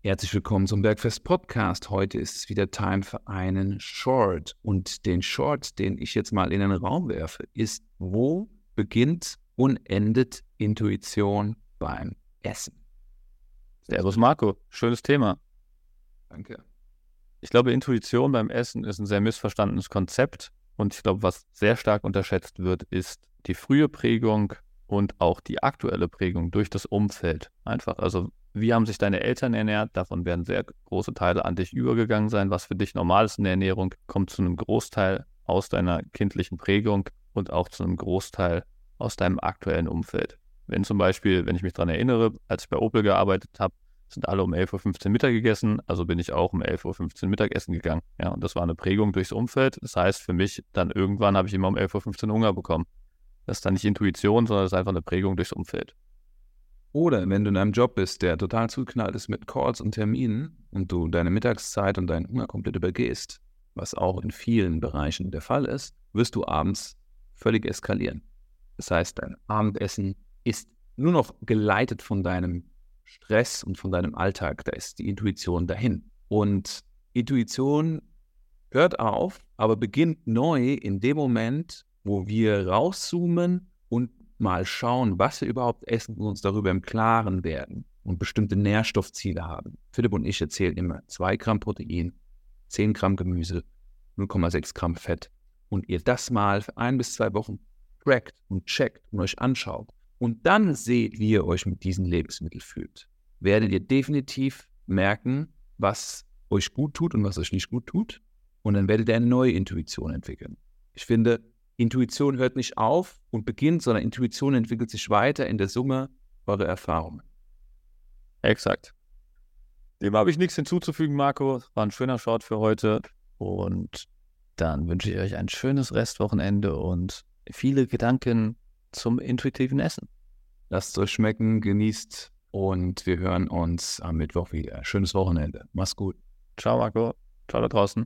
Herzlich willkommen zum Bergfest Podcast. Heute ist es wieder Time für einen Short. Und den Short, den ich jetzt mal in den Raum werfe, ist, wo beginnt und endet Intuition beim Essen? Servus Marco, schönes Thema. Danke. Ich glaube, Intuition beim Essen ist ein sehr missverstandenes Konzept. Und ich glaube, was sehr stark unterschätzt wird, ist die frühe Prägung und auch die aktuelle Prägung durch das Umfeld. Einfach, also wie haben sich deine Eltern ernährt? Davon werden sehr große Teile an dich übergegangen sein. Was für dich normal ist in der Ernährung, kommt zu einem Großteil aus deiner kindlichen Prägung und auch zu einem Großteil aus deinem aktuellen Umfeld. Wenn zum Beispiel, wenn ich mich daran erinnere, als ich bei Opel gearbeitet habe, sind alle um 11.15 Uhr Mittag gegessen, also bin ich auch um 11.15 Uhr Mittagessen gegangen. Ja, und das war eine Prägung durchs Umfeld. Das heißt für mich, dann irgendwann habe ich immer um 11.15 Uhr Hunger bekommen. Das ist dann nicht Intuition, sondern das ist einfach eine Prägung durchs Umfeld. Oder wenn du in einem Job bist, der total zugeknallt ist mit Calls und Terminen und du deine Mittagszeit und deinen Hunger komplett übergehst, was auch in vielen Bereichen der Fall ist, wirst du abends völlig eskalieren. Das heißt, dein Abendessen ist nur noch geleitet von deinem Stress und von deinem Alltag. Da ist die Intuition dahin. Und Intuition hört auf, aber beginnt neu in dem Moment, wo wir rauszoomen und mal schauen, was wir überhaupt essen und uns darüber im Klaren werden und bestimmte Nährstoffziele haben. Philipp und ich erzählen immer 2 Gramm Protein, 10 Gramm Gemüse, 0,6 Gramm Fett und ihr das mal für ein bis zwei Wochen trackt und checkt und euch anschaut und dann seht, wie ihr euch mit diesen Lebensmitteln fühlt, werdet ihr definitiv merken, was euch gut tut und was euch nicht gut tut. Und dann werdet ihr eine neue Intuition entwickeln. Ich finde, Intuition hört nicht auf und beginnt, sondern Intuition entwickelt sich weiter in der Summe eurer Erfahrungen. Exakt. Dem habe ich nichts hinzuzufügen, Marco. War ein schöner Short für heute. Und dann wünsche ich euch ein schönes Restwochenende und viele Gedanken zum intuitiven Essen. Lasst es euch schmecken, genießt und wir hören uns am Mittwoch wieder. Schönes Wochenende. Mach's gut. Ciao, Marco. Ciao da draußen.